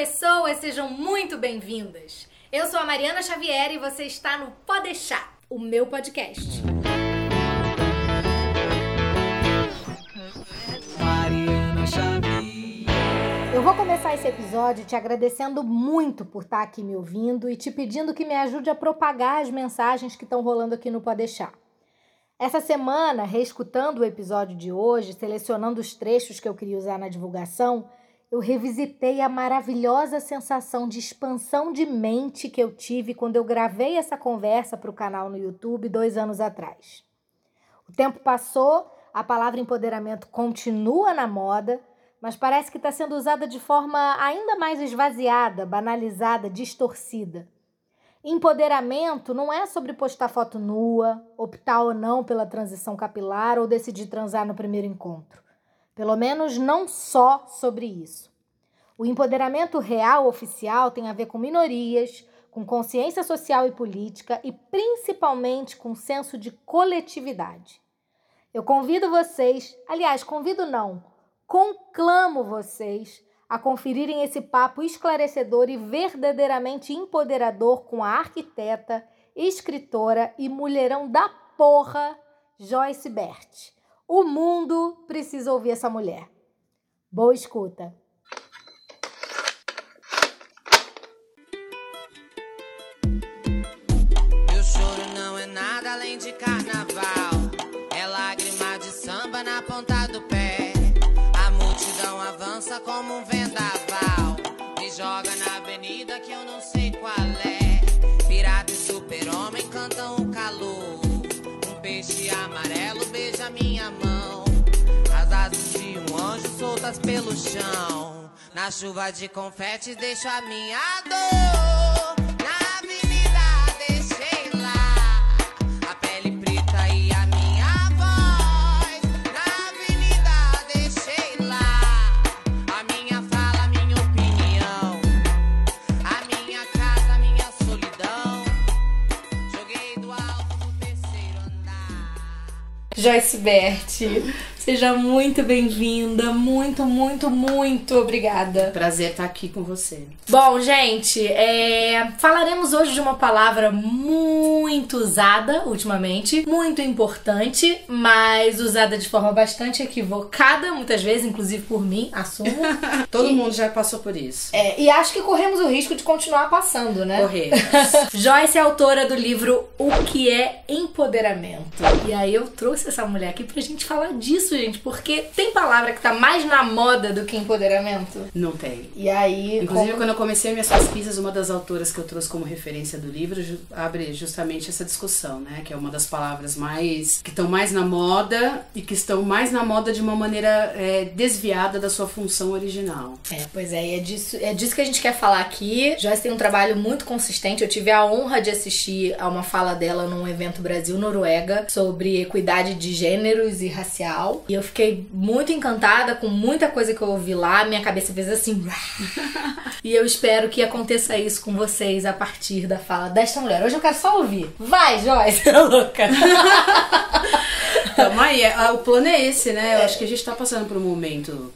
pessoas, sejam muito bem-vindas. Eu sou a Mariana Xavier e você está no Pode Deixar, o meu podcast. Mariana Xavier. Eu vou começar esse episódio te agradecendo muito por estar aqui me ouvindo e te pedindo que me ajude a propagar as mensagens que estão rolando aqui no Pode Deixar. Essa semana, reescutando o episódio de hoje, selecionando os trechos que eu queria usar na divulgação, eu revisitei a maravilhosa sensação de expansão de mente que eu tive quando eu gravei essa conversa para o canal no YouTube dois anos atrás. O tempo passou, a palavra empoderamento continua na moda, mas parece que está sendo usada de forma ainda mais esvaziada, banalizada, distorcida. Empoderamento não é sobre postar foto nua, optar ou não pela transição capilar ou decidir transar no primeiro encontro. Pelo menos não só sobre isso. O empoderamento real oficial tem a ver com minorias, com consciência social e política e principalmente com senso de coletividade. Eu convido vocês, aliás, convido não, conclamo vocês a conferirem esse papo esclarecedor e verdadeiramente empoderador com a arquiteta, escritora e mulherão da porra Joyce Bert. O mundo precisa ouvir essa mulher. Boa escuta. Como um vendaval. Me joga na avenida que eu não sei qual é. Pirata e super-homem cantam o calor. Um peixe amarelo beija minha mão. As asas de um anjo soltas pelo chão. Na chuva de confete deixo a minha dor. Joyce Bert, seja muito bem-vinda, muito, muito, muito obrigada. Prazer estar aqui com você. Bom, gente, é, falaremos hoje de uma palavra muito usada ultimamente, muito importante, mas usada de forma bastante equivocada, muitas vezes, inclusive por mim, assumo. Todo E- mundo já passou por isso. É, e acho que corremos o risco de continuar passando, né? Correr. Joyce é autora do livro O que é Empoderamento. E aí eu trouxe essa mulher aqui pra gente falar disso, gente, porque tem palavra que tá mais na moda do que empoderamento. Não tem. E aí. Inclusive, como- quando eu comecei minhas pesquisas, uma das autoras que eu trouxe como referência do livro abre justamente essa discussão, né? Que é uma das palavras mais. que estão mais na moda e que estão mais na moda de uma maneira é, desviada da sua função original. É, pois é, e é disso, é disso que a gente quer falar aqui. Joyce tem um trabalho muito consistente. Eu tive a honra de assistir a uma fala dela num evento Brasil-Noruega sobre equidade de gêneros e racial. E eu fiquei muito encantada com muita coisa que eu ouvi lá. Minha cabeça fez assim. e eu espero que aconteça isso com vocês a partir da fala desta mulher. Hoje eu quero só ouvir. Vai, Joyce, louca! Então, aí, é- o plano é esse, né? Eu acho que a gente tá passando por um momento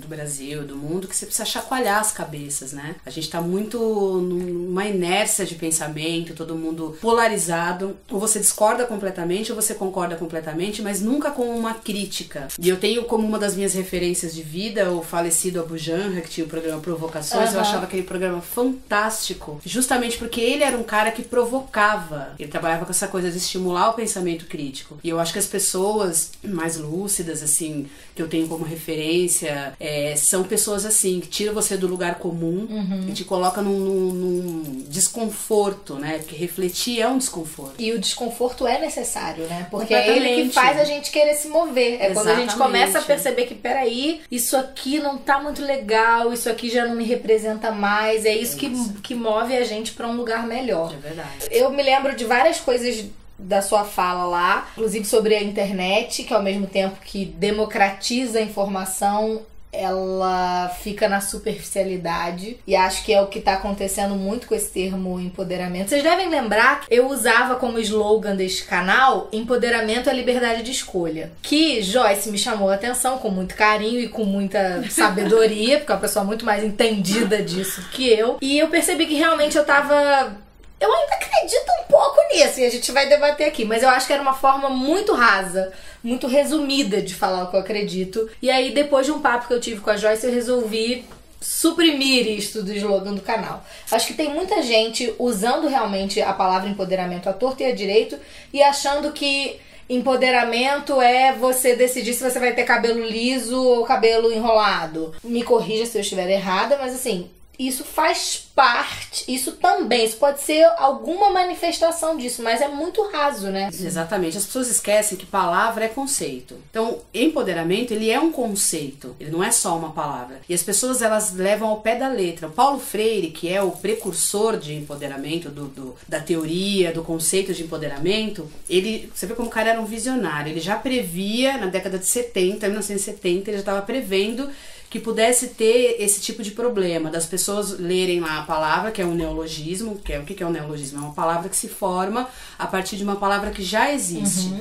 do Brasil, do mundo, que você precisa chacoalhar as cabeças, né? A gente tá muito numa inércia de pensamento, todo mundo polarizado. Ou você discorda completamente, ou você concorda completamente, mas nunca com uma crítica. E eu tenho como uma das minhas referências de vida o falecido Abu Janra, que tinha o programa Provocações. Eu Aham. achava aquele programa fantástico, justamente porque ele era um cara que provocava. Ele trabalhava com essa coisa de estimular o pensamento crítico. E eu acho que as pessoas mais lúcidas, assim, que eu tenho como referência, é, são pessoas assim, que tiram você do lugar comum e te colocam num, num- num desconforto, né? Porque refletir é um desconforto. E o desconforto é necessário, né? Porque é ele que faz a gente querer se mover. É quando a gente Exatamente. começa a perceber que, peraí, isso aqui não tá muito legal, isso aqui já não me representa mais. É isso, que, que move a gente pra um lugar melhor. É verdade. Eu me lembro de várias coisas da sua fala lá, inclusive sobre a internet, que ao mesmo tempo que democratiza a informação, ela fica na superficialidade. E acho que é o que tá acontecendo muito com esse termo empoderamento. Vocês devem lembrar que eu usava como slogan deste canal empoderamento é liberdade de escolha, que Joyce me chamou a atenção com muito carinho e com muita sabedoria, porque é uma pessoa muito mais entendida disso que eu, e eu percebi que realmente eu tava eu ainda acredito um pouco nisso e a gente vai debater aqui, mas eu acho que era uma forma muito rasa, muito resumida de falar o que eu acredito. E aí, depois de um papo que eu tive com a Joyce, eu resolvi suprimir isto do slogan do canal. Acho que tem muita gente usando realmente a palavra empoderamento à torta e à direito e achando que empoderamento é você decidir se você vai ter cabelo liso ou cabelo enrolado. Me corrija se eu estiver errada, mas assim, isso faz parte, isso também, isso pode ser alguma manifestação disso, mas é muito raso, né? Exatamente. As pessoas esquecem que palavra é conceito. Então, empoderamento, ele é um conceito, ele não é só uma palavra. E as pessoas, elas levam ao pé da letra. O Paulo Freire, que é o precursor de empoderamento, do, do da teoria, do conceito de empoderamento, ele, você vê como o cara era um visionário, ele já previa, na década de 70, 1970, ele já estava prevendo que pudesse ter esse tipo de problema, das pessoas lerem lá a palavra, que é um neologismo, que é o que é um neologismo? É uma palavra que se forma a partir de uma palavra que já existe. Uhum.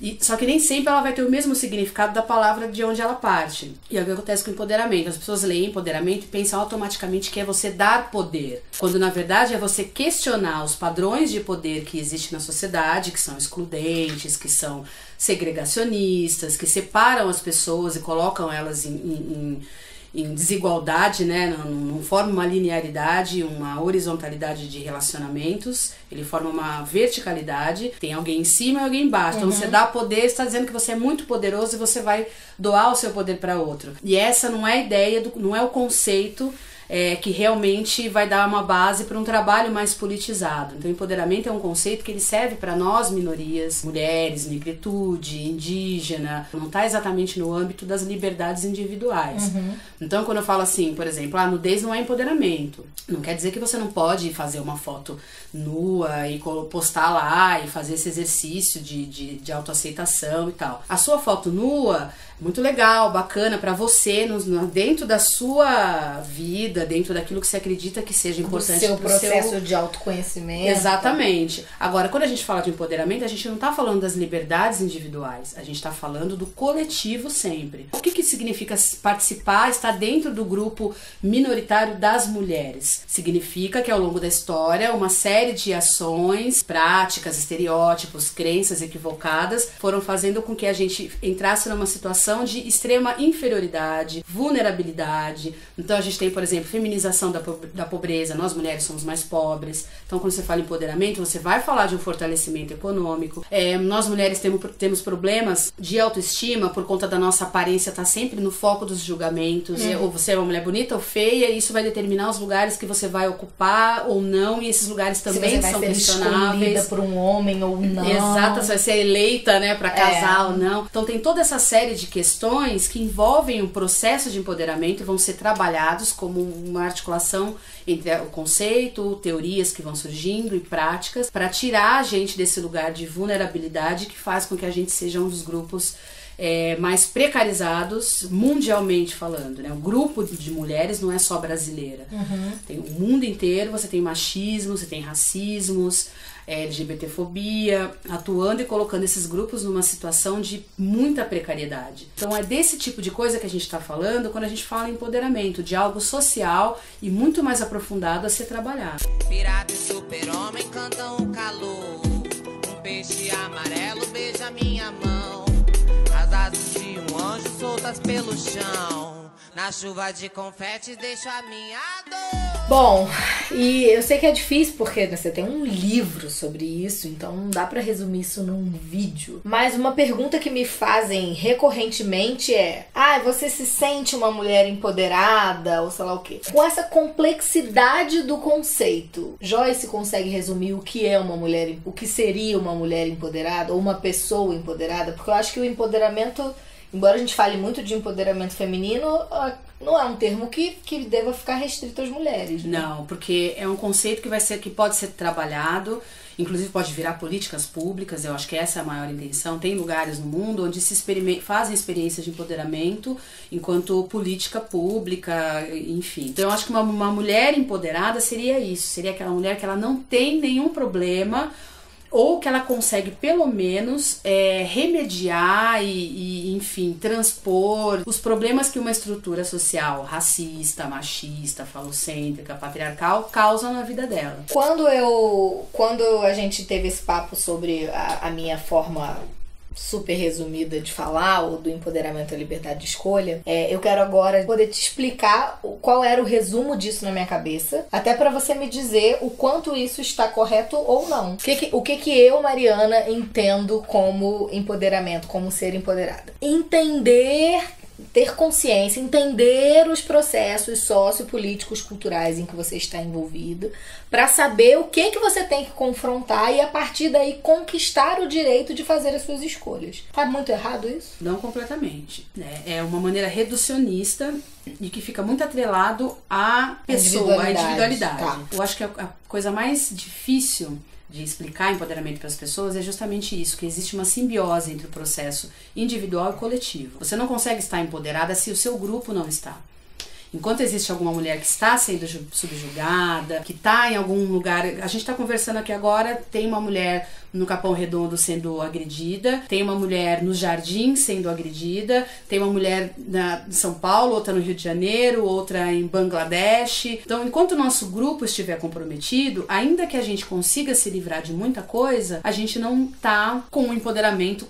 E, só que nem sempre ela vai ter o mesmo significado da palavra de onde ela parte. E é o que acontece com empoderamento. As pessoas leem empoderamento e pensam automaticamente que é você dar poder. Quando na verdade é você questionar os padrões de poder que existem na sociedade, que são excludentes, que são segregacionistas, que separam as pessoas e colocam elas em, em, em desigualdade, né? Não, não forma uma linearidade, uma horizontalidade de relacionamentos, ele forma uma verticalidade, tem alguém em cima e alguém embaixo. Então, uhum. Você dá poder, está dizendo que você é muito poderoso e você vai doar o seu poder para outro. E essa não é a ideia, do, não é o conceito é, que realmente vai dar uma base para um trabalho mais politizado. Então, empoderamento é um conceito que ele serve para nós, minorias, mulheres, negritude, indígena, não está exatamente no âmbito das liberdades individuais. Uhum. Então, quando eu falo assim, por exemplo, a nudez não é empoderamento. Não quer dizer que você não pode fazer uma foto nua e postar lá e fazer esse exercício de, de, de autoaceitação e tal. A sua foto nua muito legal, bacana para você, no, no, dentro da sua vida, dentro daquilo que você acredita que seja importante. Do seu processo seu... de autoconhecimento. Exatamente. Agora, quando a gente fala de empoderamento, a gente não tá falando das liberdades individuais, a gente tá falando do coletivo sempre. O que, que significa participar, estar dentro do grupo minoritário das mulheres? Significa que ao longo da história, uma série de ações, práticas, estereótipos, crenças equivocadas foram fazendo com que a gente entrasse numa situação situação de extrema inferioridade, vulnerabilidade. Então a gente tem, por exemplo, feminização da, da pobreza, nós mulheres somos mais pobres. Então quando você fala empoderamento, você vai falar de um fortalecimento econômico. É, nós mulheres temos, temos problemas de autoestima por conta da nossa aparência estar tá sempre no foco dos julgamentos. Uhum. Ou você é uma mulher bonita ou feia, e isso vai determinar os lugares que você vai ocupar ou não, e esses lugares também são questionáveis. por um homem ou não. Exato, você vai ser eleita, né, para casar é. ou não. Então tem toda essa série de questões que envolvem um processo de empoderamento vão ser trabalhados como uma articulação entre o conceito, teorias que vão surgindo e práticas para tirar a gente desse lugar de vulnerabilidade que faz com que a gente seja um dos grupos é, mais precarizados mundialmente falando. Né? O grupo de mulheres não é só brasileira. Uhum. Tem o mundo inteiro, você tem machismo, você tem racismos, LGBTfobia, atuando e colocando esses grupos numa situação de muita precariedade. Então é desse tipo de coisa que a gente está falando quando a gente fala em empoderamento, de algo social e muito mais aprofundado a ser trabalhado. Pirata e super-homem cantam o calor. Um peixe amarelo beija minha mão. As asas de um anjo soltas pelo chão. Na chuva de confete deixo a minha dor. Bom, e eu sei que é difícil porque né, você tem um livro sobre isso, então não dá para resumir isso num vídeo. Mas uma pergunta que me fazem recorrentemente é: "Ah, você se sente uma mulher empoderada ou sei lá o quê?". Com essa complexidade do conceito, Joyce consegue resumir o que é uma mulher, o que seria uma mulher empoderada ou uma pessoa empoderada? Porque eu acho que o empoderamento embora a gente fale muito de empoderamento feminino, ah, não é um termo que, que deva ficar restrito às mulheres. Né? Não, porque é um conceito que vai ser que pode ser trabalhado inclusive pode virar políticas públicas, eu acho que essa é a maior intenção. Tem lugares no mundo onde se fazem experiências de empoderamento enquanto política pública, enfim. Então eu acho que uma, uma mulher empoderada seria isso, seria aquela mulher que ela não tem nenhum problema ou que ela consegue pelo menos é, remediar e, e, enfim, transpor os problemas que uma estrutura social racista, machista, falocêntrica, patriarcal causam na vida dela. Quando eu, quando a gente teve esse papo sobre a, a minha forma super resumida de falar, ou do empoderamento à liberdade de escolha, é, eu quero agora poder te explicar qual era o resumo disso na minha cabeça, até para você me dizer o quanto isso está correto ou não. O que, que, o que, que eu, Mariana, entendo como empoderamento, como ser empoderada? Entender ter consciência, entender os processos sociopolíticos, culturais em que você está envolvido, para saber o que que você tem que confrontar e a partir daí conquistar o direito de fazer as suas escolhas. Tá muito errado isso? Não completamente. É, é uma maneira reducionista e que fica muito atrelado à pessoa, à individualidade. Tá. Eu acho que a, a coisa mais difícil de explicar empoderamento para as pessoas é justamente isso, que existe uma simbiose entre o processo individual e coletivo. Você não consegue estar empoderada se o seu grupo não está. Enquanto existe alguma mulher que está sendo subjugada, que está em algum lugar. A gente está conversando aqui agora, tem uma mulher no Capão Redondo sendo agredida, tem uma mulher no Jardim sendo agredida, tem uma mulher na, em São Paulo, outra no Rio de Janeiro, outra em Bangladesh. Então, enquanto o nosso grupo estiver comprometido, ainda que a gente consiga se livrar de muita coisa, a gente não está com o empoderamento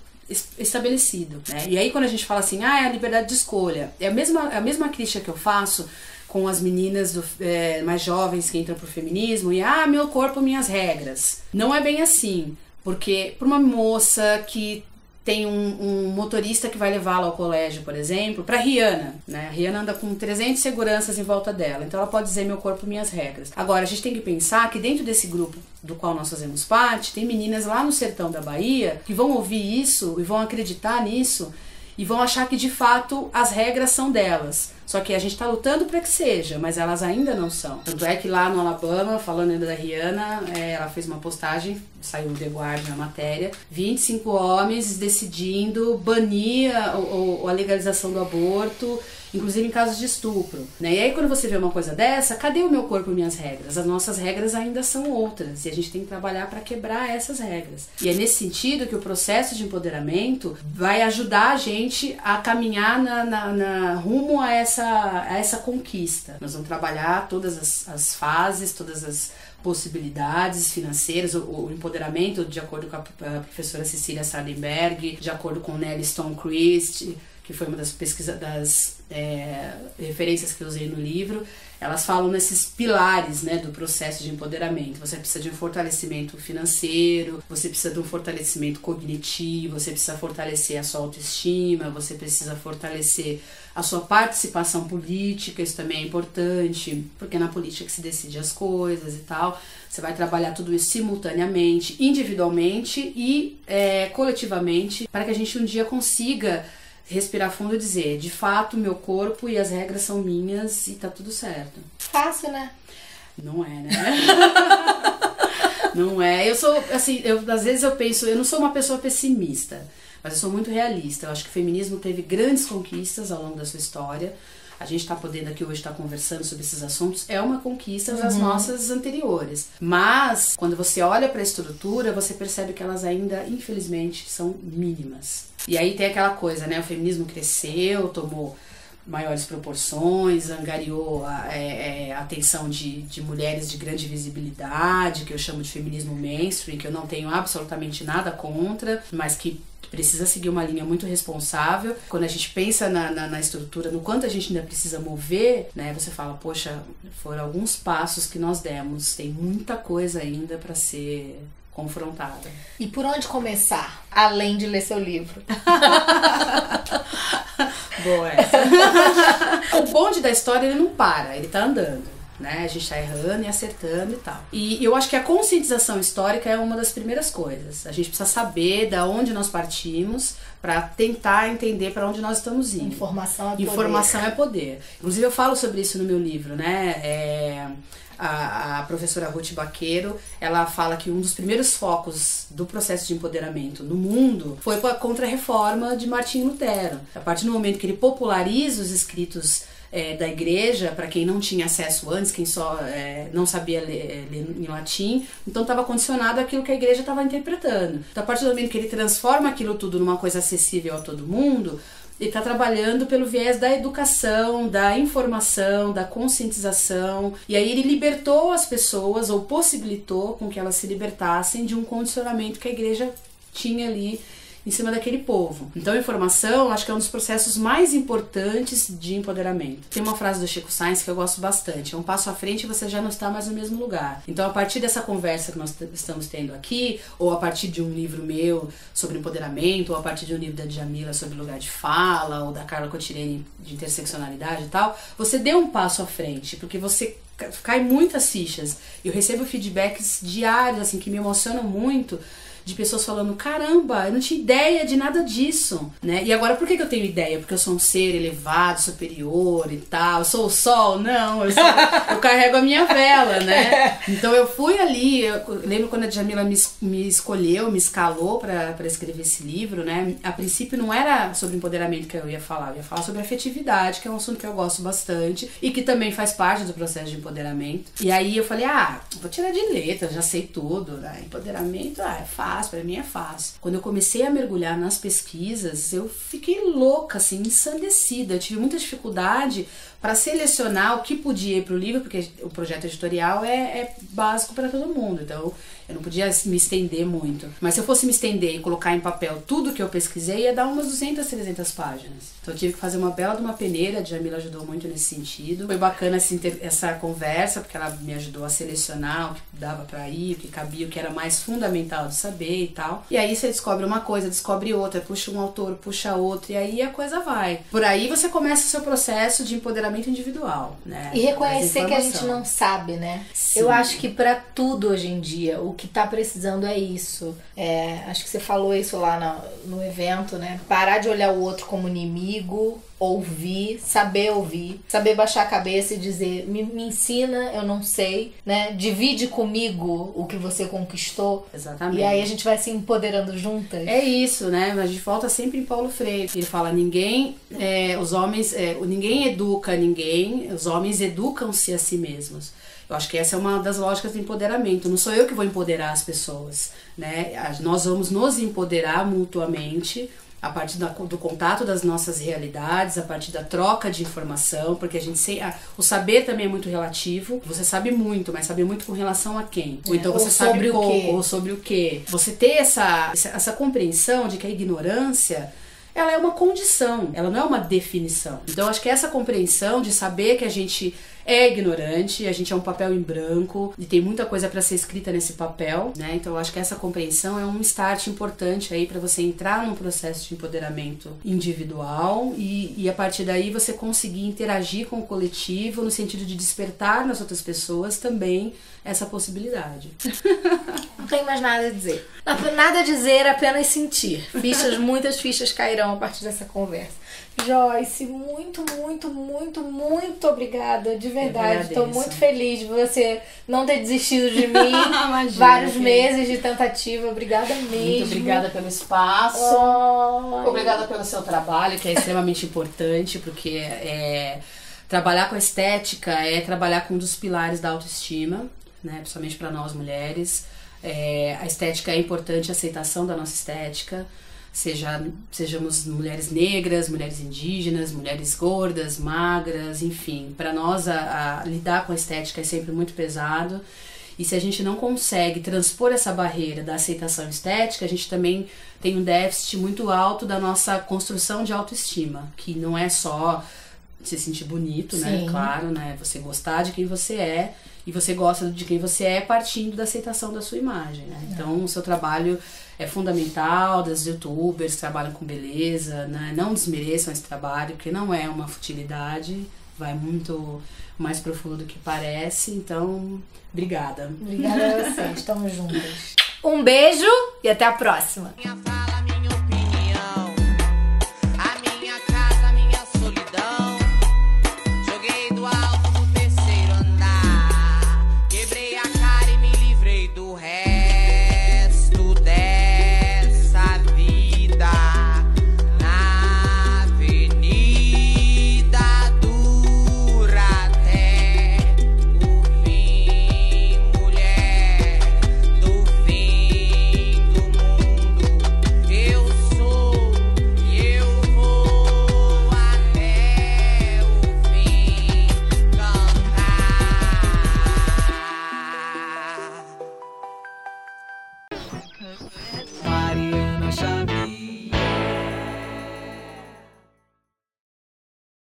estabelecido. Né? E aí quando a gente fala assim, ah, é a liberdade de escolha, é a mesma, é a mesma crítica que eu faço com as meninas do, é, mais jovens que entram pro feminismo e ah, meu corpo, minhas regras. Não é bem assim. Porque para uma moça que tem um, um motorista que vai levá-la ao colégio, por exemplo, para Rihanna, né? A Rihanna anda com 300 seguranças em volta dela, então ela pode dizer meu corpo, minhas regras. Agora, a gente tem que pensar que dentro desse grupo do qual nós fazemos parte, tem meninas lá no sertão da Bahia que vão ouvir isso e vão acreditar nisso e vão achar que de fato as regras são delas. Só que a gente está lutando para que seja, mas elas ainda não são. Tanto é que lá no Alabama, falando ainda da Rihanna, é, ela fez uma postagem, saiu no The Guardian na matéria, 25 homens decidindo banir a, a, a legalização do aborto inclusive em casos de estupro. Né? E aí, quando você vê uma coisa dessa, cadê o meu corpo e minhas regras? As nossas regras ainda são outras e a gente tem que trabalhar para quebrar essas regras. E é nesse sentido que o processo de empoderamento vai ajudar a gente a caminhar na, na, na rumo a essa, a essa conquista. Nós vamos trabalhar todas as, as fases, todas as possibilidades financeiras, o, o, empoderamento, de acordo com a, a professora Cecília Sardenberg, de acordo com Nelly Stonecrest, que foi uma das pesquisas das é, referências que eu usei no livro, elas falam nesses pilares né, do processo de empoderamento. Você precisa de um fortalecimento financeiro, você precisa de um fortalecimento cognitivo, você precisa fortalecer a sua autoestima, você precisa fortalecer a sua participação política, isso também é importante, porque é na política que se decide as coisas e tal. Você vai trabalhar tudo isso simultaneamente, individualmente e é, coletivamente, para que a gente um dia consiga respirar fundo e dizer, de fato, meu corpo e as regras são minhas e tá tudo certo. Fácil, né? Não é, né? não é. Eu sou, assim, eu, às vezes eu penso, eu não sou uma pessoa pessimista, mas eu sou muito realista. Eu acho que o feminismo teve grandes conquistas ao longo da sua história. A gente está podendo aqui hoje estar tá conversando sobre esses assuntos, é uma conquista das uhum. nossas anteriores. Mas, quando você olha para a estrutura, você percebe que elas ainda, infelizmente, são mínimas. E aí tem aquela coisa, né? O feminismo cresceu, tomou maiores proporções, angariou a, é, é, a atenção de, de mulheres de grande visibilidade, que eu chamo de feminismo mainstream, que eu não tenho absolutamente nada contra, mas que precisa seguir uma linha muito responsável. Quando a gente pensa na, na, na, estrutura, no quanto a gente ainda precisa mover, né? Você fala, poxa, foram alguns passos que nós demos, tem muita coisa ainda para ser confrontada. E por onde começar, além de ler seu livro? Boa essa. o bonde da história ele não para, ele tá andando. Né? A gente tá errando e acertando e tal. E eu acho que a conscientização histórica é uma das primeiras coisas. A gente precisa saber da onde nós partimos para tentar entender para onde nós estamos indo. Informação é poder. Informação é poder. Inclusive eu falo sobre isso no meu livro, né? É, a, a, professora Ruth Baqueiro, ela fala que um dos primeiros focos do processo de empoderamento no mundo foi com a contra-reforma de Martin Lutero. A partir do momento que ele populariza os escritos é, da igreja, para quem não tinha acesso antes, quem só é, não sabia ler, ler, em latim, então estava condicionado àquilo que a igreja estava interpretando. Então, a partir do momento que ele transforma aquilo tudo numa coisa acessível a todo mundo, ele está trabalhando pelo viés da educação, da informação, da conscientização. E aí ele libertou as pessoas, ou possibilitou com que elas se libertassem de um condicionamento que a igreja tinha ali em cima daquele povo. Então, informação acho que é um dos processos mais importantes de empoderamento. Tem uma frase do Chico Sainz que eu gosto bastante: é um passo à frente e você já não está mais no mesmo lugar. Então, a partir dessa conversa que nós estamos tendo aqui, ou a partir de um livro meu sobre empoderamento, ou a partir de um livro da Djamila sobre lugar de fala, ou da Carla Cotirene de interseccionalidade e tal, você deu um passo à frente, porque você cai muitas fichas. Eu recebo feedbacks diários assim que me emocionam muito de pessoas falando: caramba, eu não tinha ideia de nada disso, né? E agora por que, que eu tenho ideia? Porque eu sou um ser elevado, superior e tal, eu sou o sol? Não, eu, sou, eu carrego a minha vela, né? Então eu fui ali, eu lembro quando a Jamila me, me escolheu, me escalou para escrever esse livro, né? A princípio não era sobre empoderamento que eu ia falar, eu ia falar sobre afetividade, que é um assunto que eu gosto bastante e que também faz parte do processo de empoderamento. E aí eu falei: ah, vou tirar de letra, já sei tudo, né? Empoderamento, ah, é fácil fácil, para mim é fácil. Quando eu comecei a mergulhar nas pesquisas, eu fiquei louca, assim, ensandecida. Eu tive muita dificuldade para selecionar o que podia ir para o livro, porque o projeto editorial é, é básico para todo mundo. Então, eu não podia me estender muito. Mas se eu fosse me estender e colocar em papel tudo que eu pesquisei, ia dar umas 200, 300 páginas. Então eu tive que fazer uma bela de uma peneira, a Jamila ajudou muito nesse sentido. Foi bacana essa, essa conversa, porque ela me ajudou a selecionar o que dava para ir, o que cabia, o que era mais fundamental de saber e tal. E aí você descobre uma coisa, descobre outra, puxa um autor, puxa outro, e aí a coisa vai. Por aí você começa o seu processo de empoderamento individual, né? E reconhecer que a gente não sabe, né? Sim. Eu acho que para tudo hoje em dia, o que tá precisando é isso. É, acho que você falou isso lá no, no evento, né? Parar de olhar o outro como inimigo, ouvir, saber ouvir, saber baixar a cabeça e dizer, me, me ensina, eu não sei, né? Divide comigo o que você conquistou. Exatamente. E aí a gente vai se empoderando juntas. É isso, né? A gente volta sempre em Paulo Freire. Ele fala, ninguém, é, os homens, é, ninguém educa ninguém, os homens educam-se a si mesmos. Eu acho que essa é uma das lógicas do empoderamento. Não sou eu que vou empoderar as pessoas, né? Nós vamos nos empoderar mutuamente a partir do contato das nossas realidades, a partir da troca de informação, porque a gente sei, o saber também é muito relativo. Você sabe muito, mas sabe muito com relação a quem? Ou então você ou sabe pouco, ou sobre o quê? Você ter essa, essa compreensão de que a ignorância ela é uma condição, ela não é uma definição. Então acho que essa compreensão de saber que a gente é ignorante, a gente é um papel em branco e tem muita coisa para ser escrita nesse papel, né? Então acho que essa compreensão é um start importante aí para você entrar num processo de empoderamento individual e, e a partir daí você conseguir interagir com o coletivo no sentido de despertar nas outras pessoas também essa possibilidade. Não tenho mais nada a dizer. Nada a dizer, apenas sentir. Fichas, muitas fichas cairão a partir dessa conversa. Joyce, muito, muito, muito, muito obrigada, de verdade. Estou muito feliz de você não ter desistido de mim. Imagina, Vários meses de tentativa. Obrigada mesmo. Muito obrigada pelo espaço. Oh, obrigada pelo seu trabalho, que é extremamente importante, porque é, trabalhar com estética é trabalhar com um dos pilares da autoestima, né? principalmente para nós mulheres. É, a estética é importante, a aceitação da nossa estética seja sejamos mulheres negras, mulheres indígenas, mulheres gordas, magras, enfim, para nós a, a, lidar com a estética é sempre muito pesado. E se a gente não consegue transpor essa barreira da aceitação estética, a gente também tem um déficit muito alto da nossa construção de autoestima, que não é só se sentir bonito, né? Sim. né? Claro, né? Você gostar de quem você é e você gosta de quem você é partindo da aceitação da sua imagem, né? Então, o seu trabalho é fundamental, das youtubers que trabalham com beleza, né? Não desmereçam esse trabalho, porque não é uma futilidade, vai muito mais profundo do que parece. Então, obrigada. Obrigada a vocês, estamos juntas. Um beijo e até a próxima. Minha